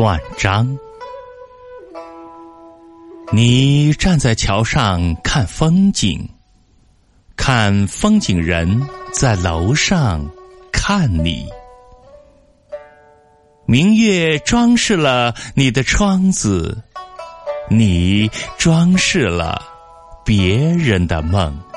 断章。你站在桥上看风景看风景人在楼上看你。明月装饰了你的窗子你装饰了别人的梦。